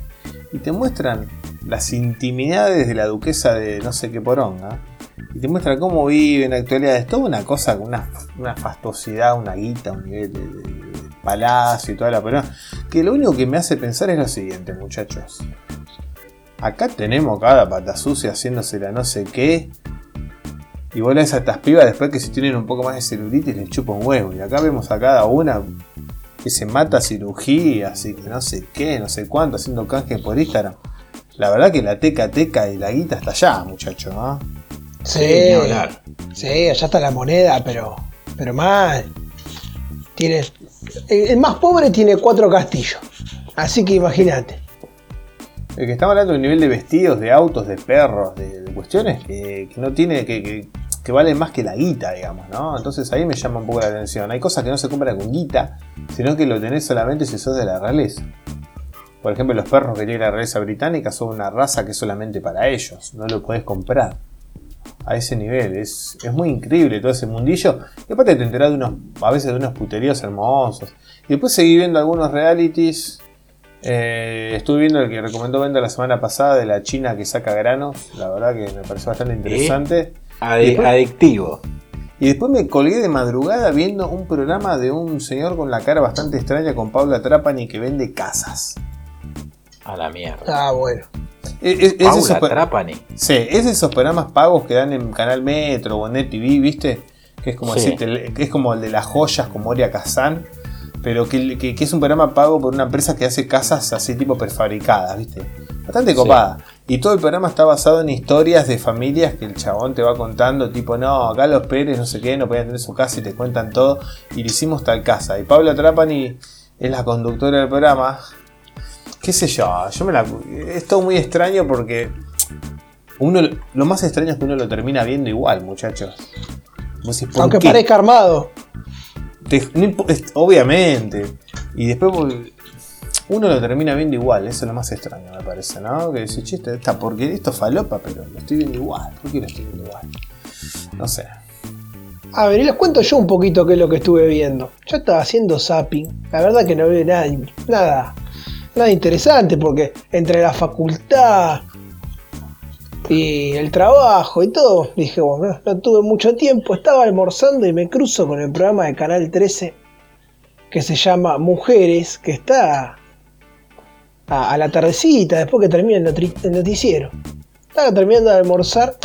Y te muestran las intimidades de la duquesa de no sé qué poronga y te muestra cómo vive en la actualidad. Es toda una cosa, una, una fastosidad, una guita, un nivel de, palacio y toda la Que lo único que me hace pensar es lo siguiente, muchachos. Acá tenemos cada pata sucia haciéndose la no sé qué. Y vos a estas pibas después que si tienen un poco más de celulitis les chupa un huevo. Y acá vemos a cada una que se mata cirugía, así que no sé qué, no sé cuánto, haciendo canje por Instagram. La verdad que la teca teca y la guita está allá, muchachos, ¿no? Sí, sí, allá está la moneda, pero, pero mal. Tiene, el más pobre tiene cuatro castillos. Así que imagínate. El que estamos hablando de un nivel de vestidos, de autos, de perros, de, cuestiones que, no tiene, que, que, valen más que la guita, digamos, ¿no? Entonces ahí me llama un poco la atención. Hay cosas que no se compran con guita, sino que lo tenés solamente si sos de la realeza. Por ejemplo, los perros que tiene la realeza británica son una raza que es solamente para ellos, no lo podés comprar a ese nivel. Es, muy increíble todo ese mundillo. Y aparte te enterás de unos, a veces de unos puteríos hermosos. Y después seguí viendo algunos realities. Eh, estuve viendo el que recomendó Venda la semana pasada de la China que saca granos. La verdad que me pareció bastante interesante. Adictivo. Y después me colgué de madrugada viendo un programa de un señor con la cara bastante extraña con Paula Trapani que vende casas. A la mierda. Ah, bueno. Es, es Trapani. Sí, es esos programas pagos que dan en Canal Metro o en NetTV, ¿viste? Que es como, que es como el de las joyas con Moria Kazan, pero que, es un programa pago por una empresa que hace casas así tipo prefabricadas, ¿viste? Bastante copada. Y todo el programa está basado en historias de familias que el chabón te va contando, tipo, no, acá los Pérez no sé qué, no podían tener su casa y te cuentan todo. Y le hicimos tal casa. Y Paula Trapani es la conductora del programa qué sé yo, yo me la... Es todo muy extraño porque uno, lo más extraño es que uno lo termina viendo igual, muchachos. Aunque parezca armado. obviamente. Y después uno lo termina viendo igual, eso es lo más extraño, me parece, ¿no? Que decís, chiste, esta porque esto falopa, pero lo estoy viendo igual. ¿Por qué lo estoy viendo igual? No sé. A ver, y les cuento yo un poquito qué es lo que estuve viendo. Yo estaba haciendo zapping. La verdad que no veo nada, nada nada interesante porque entre la facultad y el trabajo y todo, dije, bueno, no, tuve mucho tiempo, estaba almorzando y me cruzo con el programa de Canal 13 que se llama Mujeres, que está a, la tardecita, después que termina el, noticiero. Estaba terminando de almorzar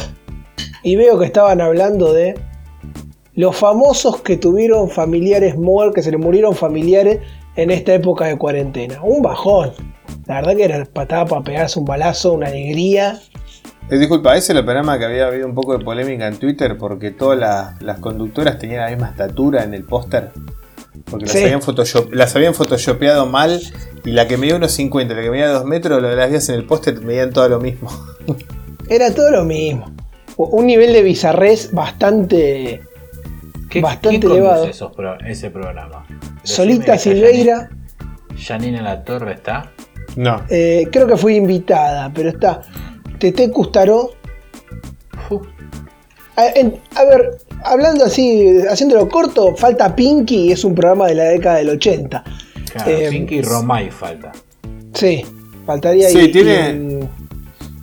y veo que estaban hablando de los famosos que tuvieron familiares muertos, que se le murieron familiares en esta época de cuarentena. Un bajón. La verdad que era patada para pegarse un balazo, una alegría. Eh, disculpa, ese es el programa que había habido un poco de polémica en Twitter porque todas las, conductoras tenían la misma estatura en el póster. Porque las, habían las habían photoshopeado mal y la que medía unos 50, la que medía 2 metros, lo de las vías en el póster medían todo lo mismo. Era todo lo mismo. Un nivel de bizarrés bastante ¿Qué, Bastante ¿quién conduce elevado. esos pro- ese programa? Solita Decime Silveira, Janine La Torre está. No. eh, creo que fue invitada, pero está Tete Custaró. A, en- a ver, hablando así, haciéndolo corto, falta Pinky, es un programa de la década del 80. claro, Eh, Pinky Romay falta. Sí, faltaría Sí, ahí. tiene- y-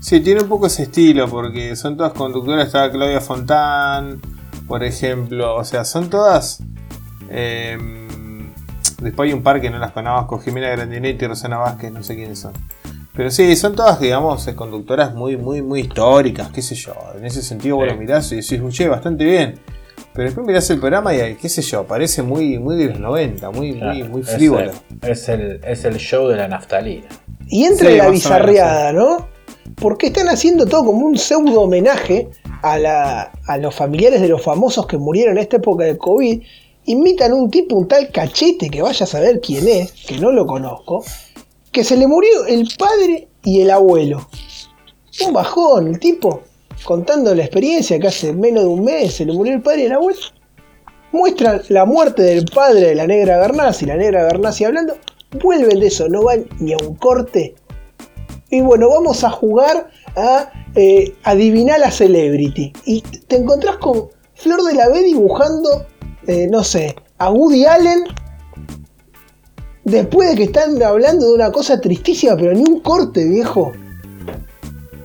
Sí, tiene un poco ese estilo, porque son todas conductoras. Está Claudia Fontán, por ejemplo. O sea, son todas. eh, después hay un par que no las conozco: Jimena Grandinetti y Rosana Vázquez, no sé quiénes son. Pero sí, son todas, digamos, eh, conductoras muy, muy, muy históricas, qué sé yo. En ese sentido, vos Sí. lo mirás y decís, che, bastante bien. Pero después mirás el programa y, qué sé yo, parece muy, muy de los 90, muy, muy, Claro, muy frívolo. el- Es el, es el show de la naftalina. Y entra Sí, la bizarreada, ¿no? Porque están haciendo todo como un pseudo homenaje a, la- a los familiares de los famosos que murieron en esta época de COVID. Invitan a un tipo, un tal cachete, que vaya a saber quién es, que no lo conozco, que se le murió el padre y el abuelo. Un bajón, el tipo, contando la experiencia que hace menos de un mes se le murió el padre y el abuelo. Muestran la muerte del padre de la negra Bernasi, la negra Bernasi hablando, vuelven de eso, no van ni a un corte. Y bueno, vamos a jugar a eh, adivinar la celebrity. Y te encontrás con Flor de la B dibujando, eh, no sé, a Woody Allen. Después de que están hablando de una cosa tristísima, pero ni un corte, viejo.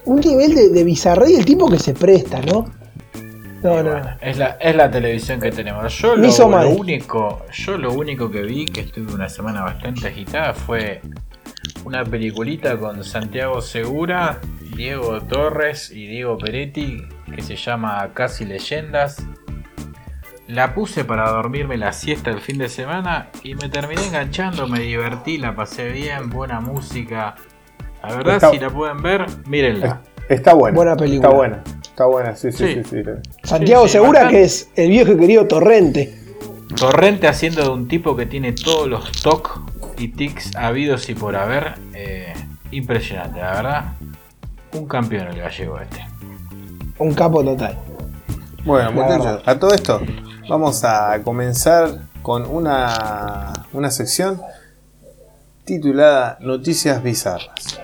Un nivel de, de el tipo que se presta, ¿no? No, no, no. Es la, es la televisión que tenemos. Yo lo, lo único, yo lo único que vi, que estuve una semana bastante agitada, fue una peliculita con Santiago Segura, Diego Torres y Diego Peretti, que se llama Casi Leyendas. La puse para dormirme la siesta el fin de semana y me terminé enganchando, me divertí, la pasé bien, buena música. La verdad, Está- si la pueden ver, mírenla. Está buena. Buena película. Está buena. Está buena, sí, sí, sí. Sí. sí, Santiago Sí, sí, Segura, bastante. que es el viejo y querido Torrente. Torrente haciendo de un tipo que tiene todos los tocs y tics habidos y por haber. eh, impresionante, la verdad. Un campeón el gallego este. Un capo total. Bueno, muchachos, a todo esto vamos a comenzar con una, una sección titulada Noticias Bizarras.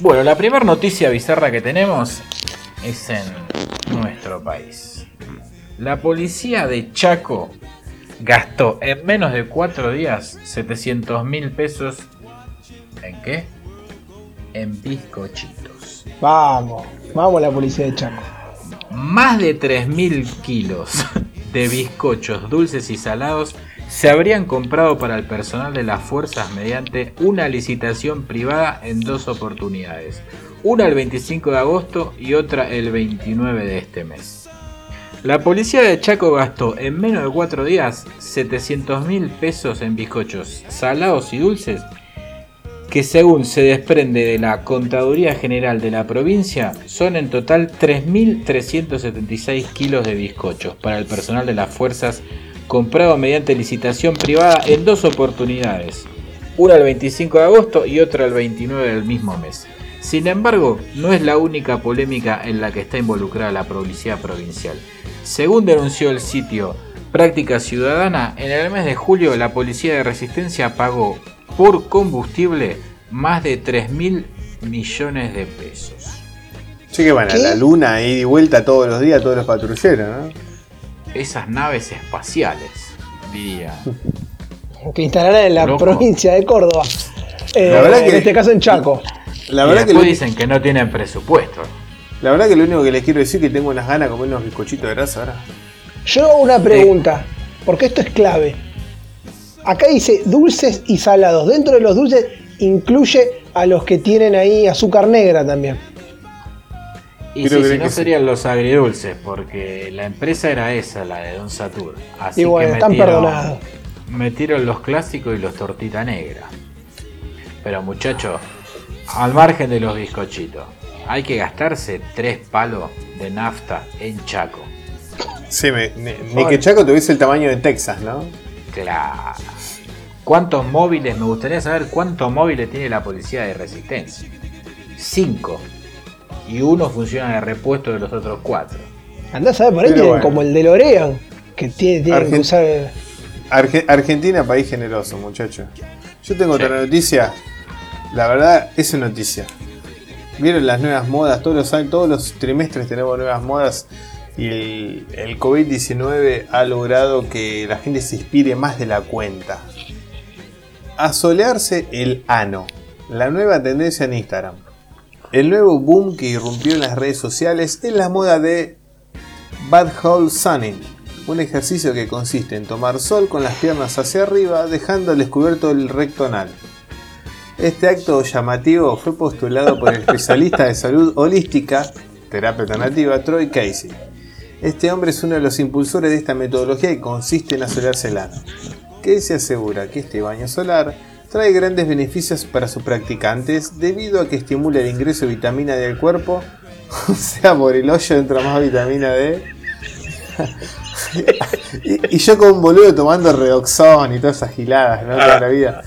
Bueno, la primera noticia bizarra que tenemos es en nuestro país. La policía de Chaco gastó en menos de 4 días 700 mil pesos. ¿En qué? En bizcochitos. Vamos, vamos la policía de Chaco. Más de 3.000 kilos de bizcochos dulces y salados se habrían comprado para el personal de las fuerzas mediante una licitación privada en dos oportunidades. Una el 25 de agosto y otra el 29 de este mes. La policía de Chaco gastó en menos de 4 días 700 mil pesos en bizcochos salados y dulces que según se desprende de la Contaduría General de la provincia, son en total 3.376 kilos de bizcochos para el personal de las fuerzas comprado mediante licitación privada en dos oportunidades, una el 25 de agosto y otra el 29 del mismo mes. Sin embargo, no es la única polémica en la que está involucrada la policía provincial. Según denunció el sitio Práctica Ciudadana, en el mes de julio la policía de resistencia pagó por combustible más de 3 mil millones de pesos. Che, que van a la luna ida y vuelta todos los días, todos los patrulleros, ¿no? Esas naves espaciales, diría. Que instalarán en la Loco. provincia de Córdoba. Eh, La verdad en que- este caso en Chaco. La y verdad, que después lo, dicen que no tienen presupuesto. la verdad que lo único que les quiero decir es que tengo unas ganas de comer unos bizcochitos de grasa ahora. Yo hago una pregunta, porque esto es clave. Acá dice dulces y salados. Dentro de los dulces incluye a los que tienen ahí azúcar negra también. Y sí, si no sí. serían los agridulces, porque la empresa era esa, la de Don Satur. Así Y bueno, que están perdonados. metieron los clásicos y los tortita negra. Pero muchachos, al margen de los bizcochitos, hay que gastarse tres palos de nafta en Chaco. Sí, me- ni, que Chaco tuviese el tamaño de Texas, ¿no? Claro. ¿Cuántos móviles? Me gustaría saber cuántos móviles tiene la policía de resistencia. Cinco. y uno funciona de repuesto de los otros cuatro. Andás a ver, por ahí Pero tienen bueno. como el de Lorean, que tiene, tienen que usar. Arge- Argentina, país generoso, muchachos. Yo tengo Sí. otra noticia. La verdad, es una noticia. Vieron las nuevas modas, todos los años, todos los trimestres tenemos nuevas modas. Y el, el COVID-19 ha logrado que la gente se inspire más de la cuenta. Asolearse el ano. La nueva tendencia en Instagram. El nuevo boom que irrumpió en las redes sociales es la moda de Bad Hole Sunning, un ejercicio que consiste en tomar sol con las piernas hacia arriba, dejando al descubierto el recto anal. Este acto llamativo fue postulado por el especialista de salud holística, terapia alternativa, Troy Casey. Este hombre es uno de los impulsores de esta metodología y consiste en asolarse el ano. Casey asegura que este baño solar trae grandes beneficios para sus practicantes debido a que estimula el ingreso de vitamina D al cuerpo, o sea, por el hoyo entra más vitamina D. y, y yo como un boludo tomando redoxón y todas esas giladas, ¿no? Toda la vida.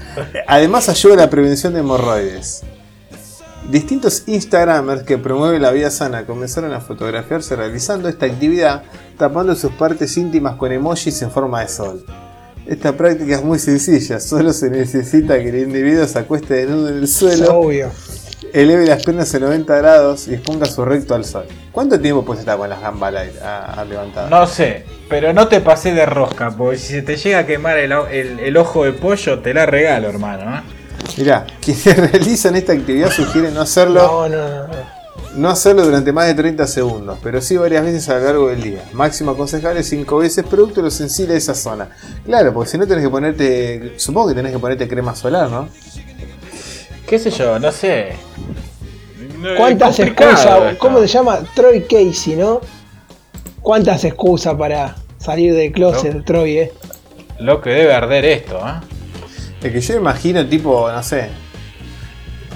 Además ayuda a la prevención de hemorroides. Distintos Instagramers que promueven la vida sana comenzaron a fotografiarse realizando esta actividad, tapando sus partes íntimas con emojis en forma de sol. Esta práctica es muy sencilla, solo se necesita que el individuo se acueste desnudo en el suelo, obvio. eleve las piernas a 90 grados y exponga su recto al sol. ¿Cuánto tiempo puedes estar con las gambas a- a levantadas? No sé, pero no te pasé de rosca, porque si se te llega a quemar el, el- el ojo de pollo, te la regalo, hermano. ¿eh? Mirá, quienes realizan esta actividad sugieren no hacerlo No, no, no. no. No hacerlo durante más de 30 segundos, pero sí varias veces a lo largo del día. Máximo aconsejable 5 veces producto de lo sensible de esa zona. Claro, porque si no tenés que ponerte. Supongo que tenés que ponerte crema solar, ¿no? ¿Qué sé yo? No sé. No, ¿Cuántas excusas? ¿Cómo se llama? Troy Casey, ¿no? ¿Cuántas excusas para salir del closet, No. Troy, eh? Lo que debe arder esto, ¿eh? Es que yo imagino, tipo, no sé.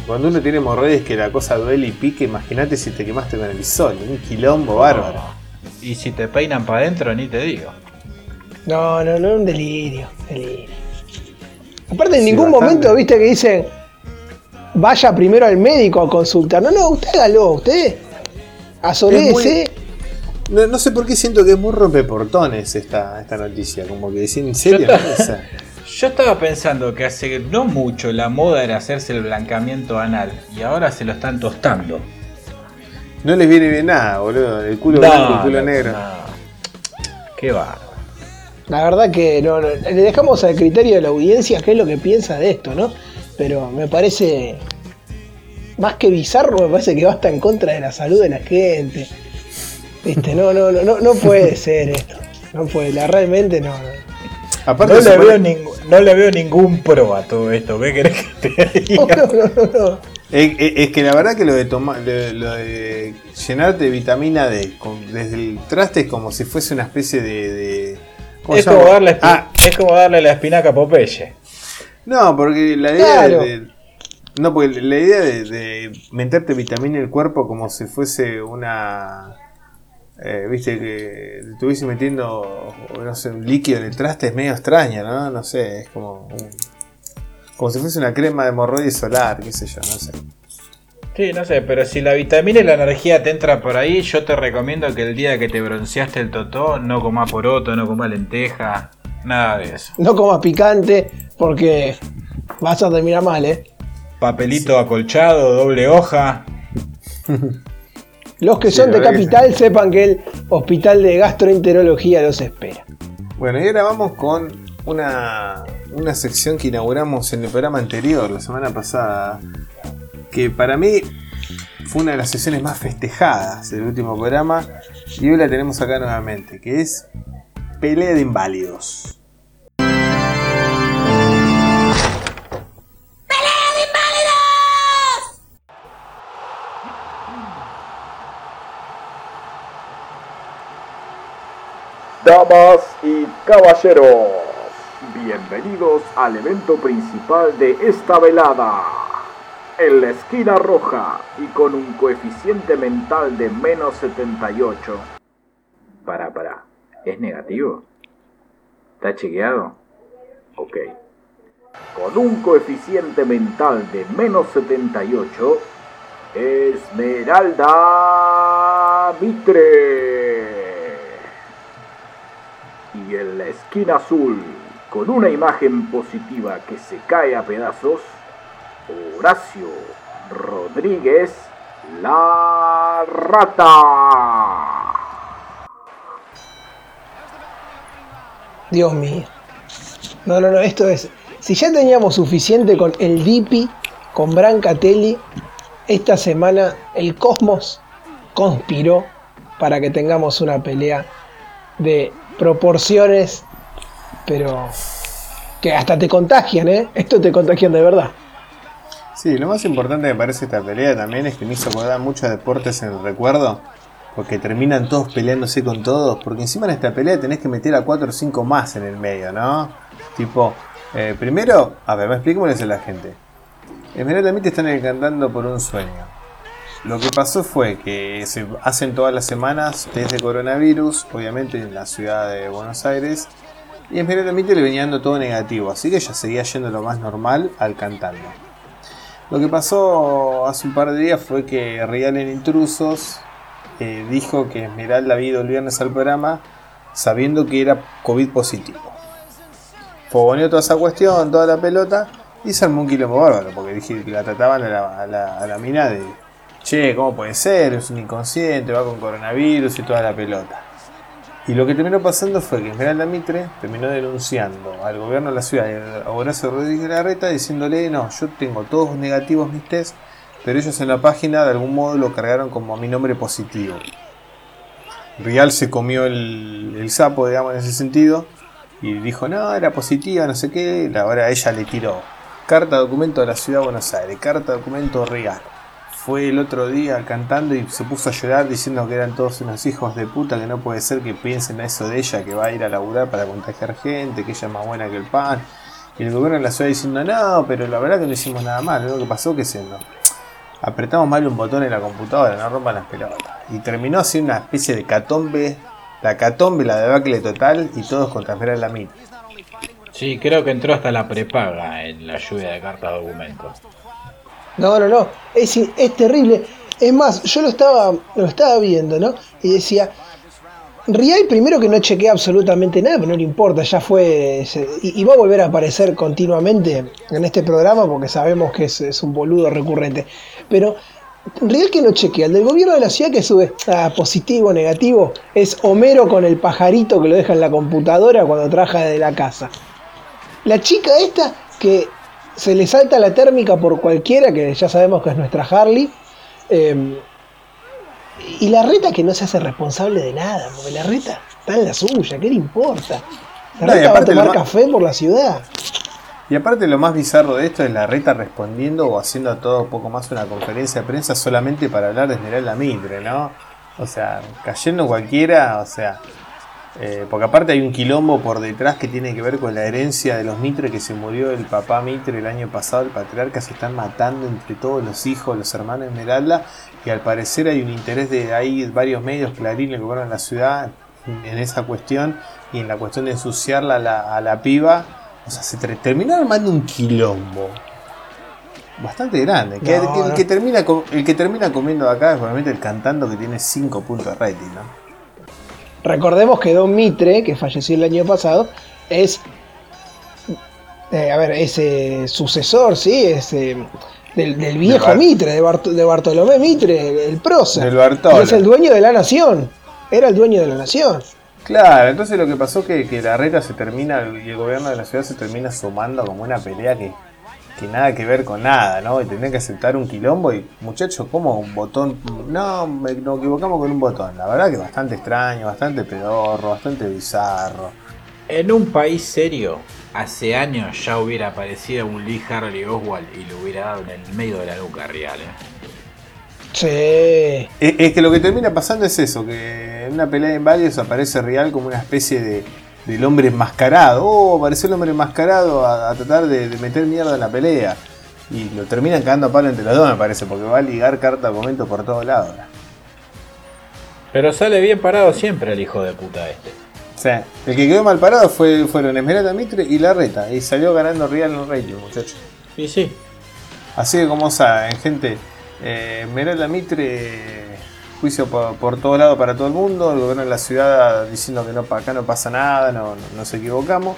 Cuando uno tiene hemorroides que la cosa duele y pique, imagínate si te quemaste con el sol. Un quilombo bárbaro. Y si te peinan para adentro, ni te digo. No, no, no, un delirio. delirio. Aparte, en Sí, ningún bastante. momento viste que dicen vaya primero al médico a consultar. No, no, usted hágalo, usted asoléese. No, no sé por qué siento que es muy rompeportones esta, esta noticia. Como que decir, ¿en serio? Yo- estaba pensando que hace no mucho la moda era hacerse el blancamiento anal y ahora se lo están tostando. no les viene bien nada, boludo. El culo No, blanco, el culo no, negro. no. Qué bárbaro. La verdad que no, no, le dejamos al criterio de la audiencia qué es lo que piensa de esto, ¿no? Pero me parece más que bizarro, me parece que va hasta en contra de la salud de la gente. Viste, no, no, no, no, no puede ser esto. No puede, la, realmente no. no. Aparte, No le, veo ningún, no le veo ningún pro a todo esto. ¿Qué querés que te diga? no, no, no. Es, es- es que la verdad que lo de tomar, lo, lo de llenarte de vitamina D con- desde el traste es como si fuese una especie de. de- ¿cómo Es se como, llama? darle, espi- Ah, es como darle la espinaca a Popeye. no, porque la idea Claro. de, de- no, porque la idea de, de meterte vitamina en el cuerpo como si fuese una. Eh, Viste que te estuviese metiendo no sé, un líquido en el traste es medio extraña, ¿no? No sé, es como. un- como si fuese una crema de hemorroides solar, qué sé yo, no sé. Sí, no sé, pero si la vitamina y la energía te entra por ahí, yo te recomiendo que el día que te bronceaste el totó, no comas poroto, no comas lenteja, nada de eso. No comas picante porque vas a terminar mal, ¿eh? Papelito acolchado, doble hoja. Los que Sí, son de que capital sepan que el hospital de gastroenterología los espera. Bueno, y ahora vamos con una, una sección que inauguramos en el programa anterior, la semana pasada, que para mí fue una de las sesiones más festejadas del último programa, y hoy la tenemos acá nuevamente, que es Pelea de Inválidos. Damas y caballeros, bienvenidos al evento principal de esta velada. En la esquina roja y con un coeficiente mental de menos 78. Para, para, ¿es negativo? ¿Está chequeado? Ok. Con un coeficiente mental de menos 78, Esmeralda Mitre. Y en la esquina azul, con una imagen positiva que se cae a pedazos, Horacio Rodríguez La Rata. Dios mío. No, no, no, esto es. Si ya teníamos suficiente con el Dipi, con Brancatelli, esta semana el Cosmos conspiró para que tengamos una pelea de proporciones, pero que hasta te contagian, ¿eh? Esto te contagian de verdad. Sí, lo más importante me parece esta pelea también es que me hizo acordar muchos deportes en el recuerdo. Porque terminan todos peleándose con todos. Porque encima en esta pelea tenés que meter a 4 o 5 más en el medio, ¿no? Tipo, eh, primero, a ver, le dice la gente. Inmediatamente están encantando por un sueño. Lo que pasó fue que se hacen todas las semanas test de coronavirus, obviamente en la ciudad de Buenos Aires, y inmediatamente le venía dando todo negativo, así que ella seguía yendo lo más normal al cantando. Lo que pasó hace un par de días fue que Real en Intrusos eh, dijo que Esmeralda había ido el viernes al programa sabiendo que era COVID positivo. Fogoneó toda esa cuestión, toda la pelota, y se armó un quilombo bárbaro, porque dije que la trataban a la mina de, che, ¿cómo puede ser? Es un inconsciente, va con coronavirus y toda la pelota. Y lo que terminó pasando fue que Esmeralda Mitre terminó denunciando al gobierno de la ciudad, a Horacio Rodríguez Larreta, diciéndole, no, yo tengo todos negativos mis test, pero ellos en la página de algún modo lo cargaron como mi nombre positivo. Real se comió el, sapo, digamos, en ese sentido, y dijo, no, era positiva, no sé qué, y ahora ella le tiró carta documento de la ciudad de Buenos Aires, carta documento Real. Fue el otro día cantando y se puso a llorar diciendo que eran todos unos hijos de puta, que no puede ser que piensen eso de ella, que va a ir a laburar para contagiar gente, que ella es más buena que el pan. Y el gobierno de la ciudad diciendo, no, pero la verdad que no hicimos nada mal, lo que pasó que se no, apretamos mal un botón en la computadora, no rompan las pelotas. Y terminó así una especie de catombe, la catombe, la debacle total, y todos contra Esmeralda Mitre. Sí, creo que entró hasta la prepaga en la lluvia de cartas documentos. No, no, no. Es, es terrible. Es más, yo lo estaba, lo estaba viendo, ¿no? Y decía, Rial primero que no chequea absolutamente nada, pero no le importa, ya fue. y, va a volver a aparecer continuamente en este programa porque sabemos que es, un boludo recurrente. Pero Rial que no chequea, el del gobierno de la ciudad que sube ah, positivo, negativo, es Homero con el pajarito que lo deja en la computadora cuando trabaja de la casa. La chica esta que se le salta la térmica por cualquiera, que ya sabemos que es nuestra Harley. eh, y la reta que no se hace responsable de nada, porque la reta está en la suya, ¿qué le importa? La No, reta va a tomar más- café por la ciudad. Y aparte lo más bizarro de esto es la reta respondiendo o haciendo todo un poco más una conferencia de prensa solamente para hablar de Esmeralda Mitre, ¿no? O sea, cayendo cualquiera, o sea, eh, porque aparte hay un quilombo por detrás que tiene que ver con la herencia de los Mitre que se murió el papá Mitre el año pasado, el patriarca se están matando entre todos los hijos, los hermanos Esmeralda, y al parecer hay un interés de ahí varios medios, Clarín, el gobierno de la ciudad, en esa cuestión y en la cuestión de ensuciarla a la, a la piba. O sea, se ter- terminó armando un quilombo bastante grande. Que, No, que- el, que termina, el que termina comiendo acá es probablemente el cantando que tiene 5 puntos de rating, ¿no? Recordemos que Don Mitre, que falleció el año pasado, es. eh, a ver, es eh, sucesor, ¿sí? Es eh, del, del viejo Mitre, de, Bart- de Bartolomé Mitre, el prócer. Del es el dueño de la nación. Era el dueño de la nación. Claro, entonces lo que pasó es que, que la reta se termina y el gobierno de la ciudad se termina sumando como una pelea que, que nada que ver con nada, ¿no? Y tendrían que aceptar un quilombo y muchachos, como un botón? No, me- nos equivocamos con un botón. La verdad que bastante extraño, bastante pedorro, bastante bizarro. En un país serio, hace años ya hubiera aparecido un Lee Harley Oswald y lo hubiera dado en el medio de la nuca real. ¿eh? Sí. Es, es que lo que termina pasando es eso, que en una pelea de varios aparece Real como una especie de del hombre enmascarado. Oh, apareció el hombre enmascarado a, a tratar de, de meter mierda en la pelea. Y lo terminan cagando a palo entre los dos, me parece, porque va a ligar carta argumento por todos lados. Pero sale bien parado siempre el hijo de puta este. O sea, el que quedó mal parado fue, fueron Esmeralda Mitre y Larreta. Y salió ganando Real en el rating, muchachos. Y sí. Así que como saben, gente, Eh, Merela Mitre, juicio por, por todos lados para todo el mundo. El gobierno de la ciudad diciendo que no, acá no pasa nada, no, no- nos equivocamos.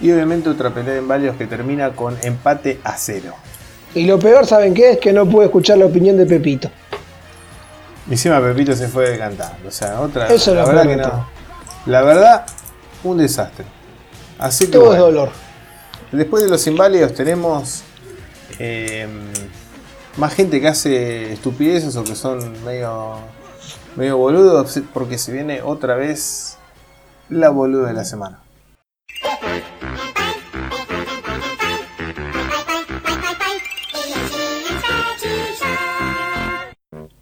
Y obviamente otra pelea en varios que termina con empate a cero. Y lo peor, ¿saben qué? Es que no pude escuchar la opinión de Pepito. Encima Pepito se fue cantando. O sea, otra. Eso la verdad que no. todo. La verdad, un desastre. Así que Todo es dolor. Después de los inválidos tenemos eh, más gente que hace estupideces o que son medio, medio boludos porque se viene otra vez la boluda de la semana.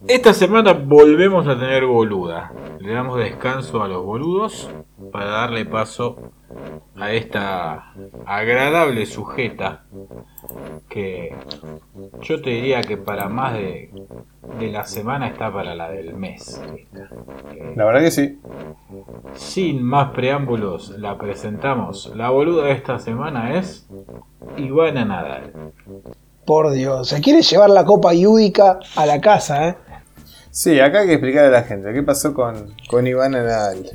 Esta semana volvemos a tener boluda. Le damos descanso a los boludos para darle paso a esta agradable sujeta que yo te diría que para más de, de la semana está para la del mes. La verdad que sí. Sin más preámbulos, la presentamos. La boluda de esta semana es Ivana Nadal. Por Dios. Se quiere llevar la copa yúdica a la casa, ¿eh? Sí, acá hay que explicar a la gente qué pasó con, con Ivana Nadal.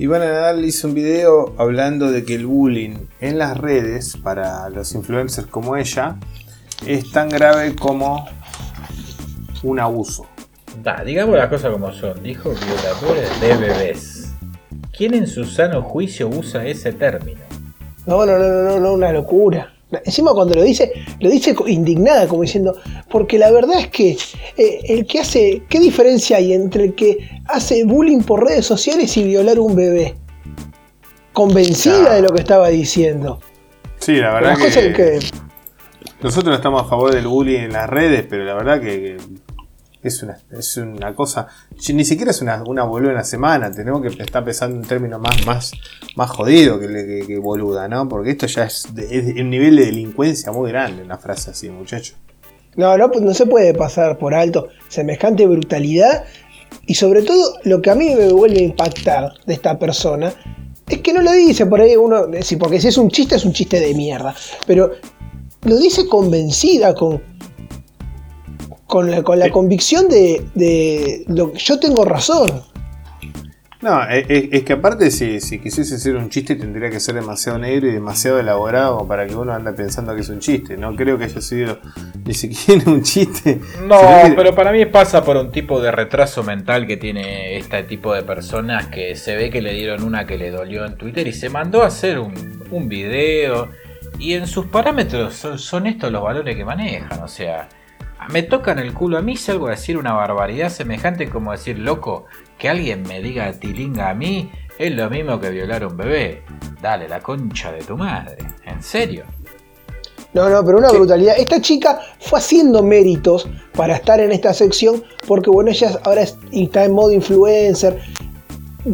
Ivana Nadal hizo un video hablando de que el bullying en las redes para los influencers como ella es tan grave como un abuso. Da, digamos las cosas como son. Dijo violadores de bebés. ¿Quién en su sano juicio usa ese término? No, no, no, no, no, no, una locura. Encima cuando lo dice, lo dice indignada, como diciendo, porque la verdad es que eh, el que hace, ¿qué diferencia hay entre el que hace bullying por redes sociales y violar un bebé? Convencida Claro. de lo que estaba diciendo. Sí, la verdad cosas que, que, nosotros no estamos a favor del bullying en las redes, pero la verdad que, que es, una, es una cosa, ni siquiera es una, una boluda en la semana, tenemos que estar pensando en términos más, más, más jodido que, que- boluda, ¿no? Porque esto ya es, es un nivel de delincuencia muy grande, una frase así, muchacho. No, no, no se puede pasar por alto semejante brutalidad. Y sobre todo, lo que a mí me vuelve a impactar de esta persona es que no lo dice por ahí uno. Porque si es un chiste, es un chiste de mierda. Pero lo dice convencida, con. Con la, con la convicción de, de lo, yo tengo razón. No, es, es- es que aparte si, si quisiese ser un chiste tendría que ser demasiado negro y demasiado elaborado para que uno ande pensando que es un chiste. No creo que haya sido ni siquiera un chiste. No, que- pero para mí pasa por un tipo de retraso mental que tiene este tipo de personas que se ve que le dieron una que le dolió en Twitter y se mandó a hacer un, un video. Y en sus parámetros son, son estos los valores que manejan. O sea, me tocan el culo a mí si algo a decir una barbaridad semejante como decir, loco, que alguien me diga tilinga a mí es lo mismo que violar a un bebé. Dale, la concha de tu madre. ¿En serio? No, no, pero una brutalidad. Esta chica fue haciendo méritos para estar en esta sección porque, bueno, ella ahora es- está en modo influencer,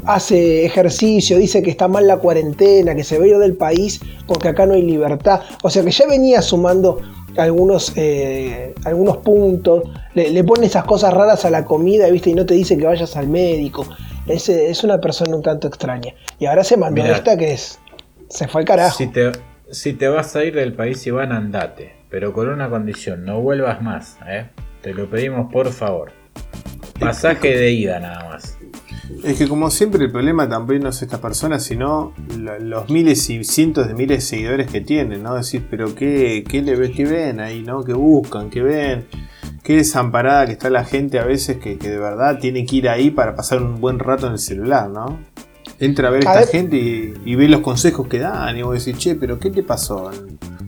hace ejercicio, dice que está mal la cuarentena, que se va a ir del país porque acá no hay libertad. O sea que ya venía sumando algunos, eh, algunos puntos, le, le pone esas cosas raras a la comida, ¿viste? Y no te dice que vayas al médico. Es, es una persona un tanto extraña. Y ahora se mandó Mirá. esta que es... Se fue al carajo. Si te, si te vas a ir del país, Iván, andate. Pero con una condición, no vuelvas más. ¿eh? Te lo pedimos por favor. Pasaje de ida nada más. Es que como siempre el problema también no es esta persona, sino lo- los miles y cientos de miles de seguidores que tienen, ¿no? Decir, pero qué, qué le ve, qué ven ahí, ¿no? ¿Qué buscan, qué ven? Qué desamparada que está la gente a veces que, que de verdad tiene que ir ahí para pasar un buen rato en el celular, ¿no? Entra a ver a A esta ver. gente y, y ve los consejos que dan y vos decís, che, pero ¿qué te pasó?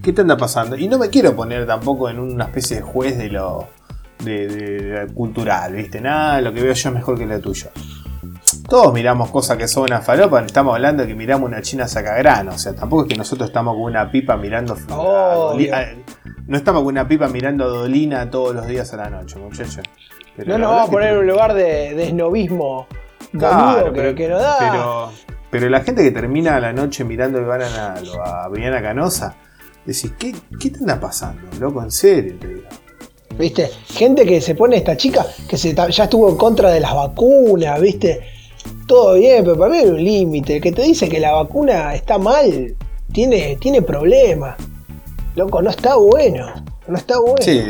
¿Qué te anda pasando? Y no me quiero poner tampoco en una especie de juez de lo de, de- de cultural, ¿viste? Nada, lo que veo yo es mejor que lo tuyo. Todos miramos cosas que son una falopa, estamos hablando de que miramos una china sacagrano, o sea, tampoco es que nosotros estamos con una pipa mirando a a- no estamos con una pipa mirando a Dolina todos los días a la noche, muchachos. No nos vamos a que poner en un lugar de, de esnovismo Claro, que, pero, que no da. Pero, pero la gente que termina la noche mirando a Anal o a Briana Canosa, decís, ¿qué, ¿qué te anda pasando, loco? En serio, te digo. ¿Viste? Gente que se pone esta chica que se, ya estuvo en contra de las vacunas, ¿viste? Todo bien, pero para mí hay un límite. El que te dice que la vacuna está mal, tiene, tiene problemas. Loco, no está bueno. No está bueno. Sí,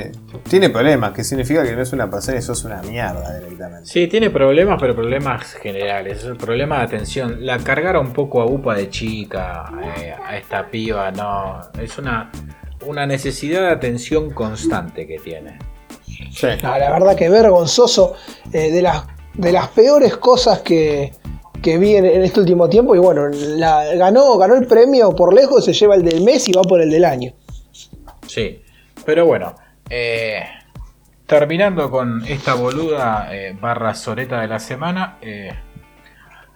tiene problemas, que significa que no es una persona y sos una mierda directamente. Sí, tiene problemas, pero problemas generales. Es el problema de atención. La cargaron un poco a UPA de chica, eh, a esta piba, no. Es una, una necesidad de atención constante que tiene. Sí. No, la verdad que vergonzoso. eh, de, las, de las peores cosas que, que vi en, en este último tiempo. Y bueno, la, ganó, ganó el premio por lejos, se lleva el del mes y va por el del año. Sí, pero bueno, eh, terminando con esta boluda eh, barra soreta de la semana, eh,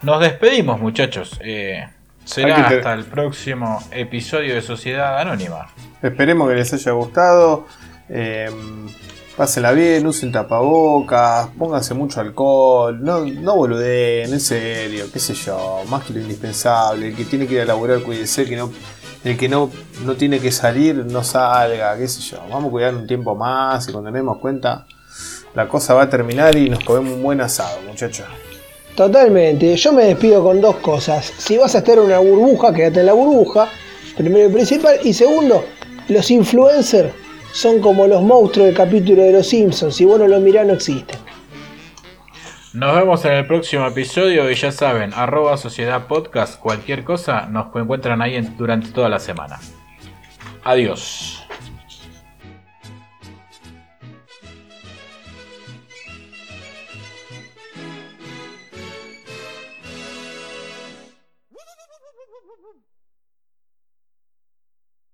nos despedimos muchachos. Eh, será hasta el próximo episodio de Sociedad Anónima. Esperemos que les haya gustado. Pásenla bien, usen tapabocas, pónganse mucho alcohol, no, no boludeen, en serio, qué sé yo, más que lo indispensable. El que tiene que ir a laburar, cuídese, que no, el que no, no tiene que salir, no salga, qué sé yo. Vamos a cuidar un tiempo más y cuando nos demos cuenta, la cosa va a terminar y nos comemos un buen asado, muchachos. Totalmente. Yo me despido con dos cosas. Si vas a estar en una burbuja, quédate en la burbuja. Primero y principal. Y segundo, los influencers son como los monstruos del capítulo de los Simpsons. Si vos no los mirás, no existen. Nos vemos en el próximo episodio y ya saben, arroba Sociedad Podcast, cualquier cosa nos encuentran ahí durante toda la semana. Adiós.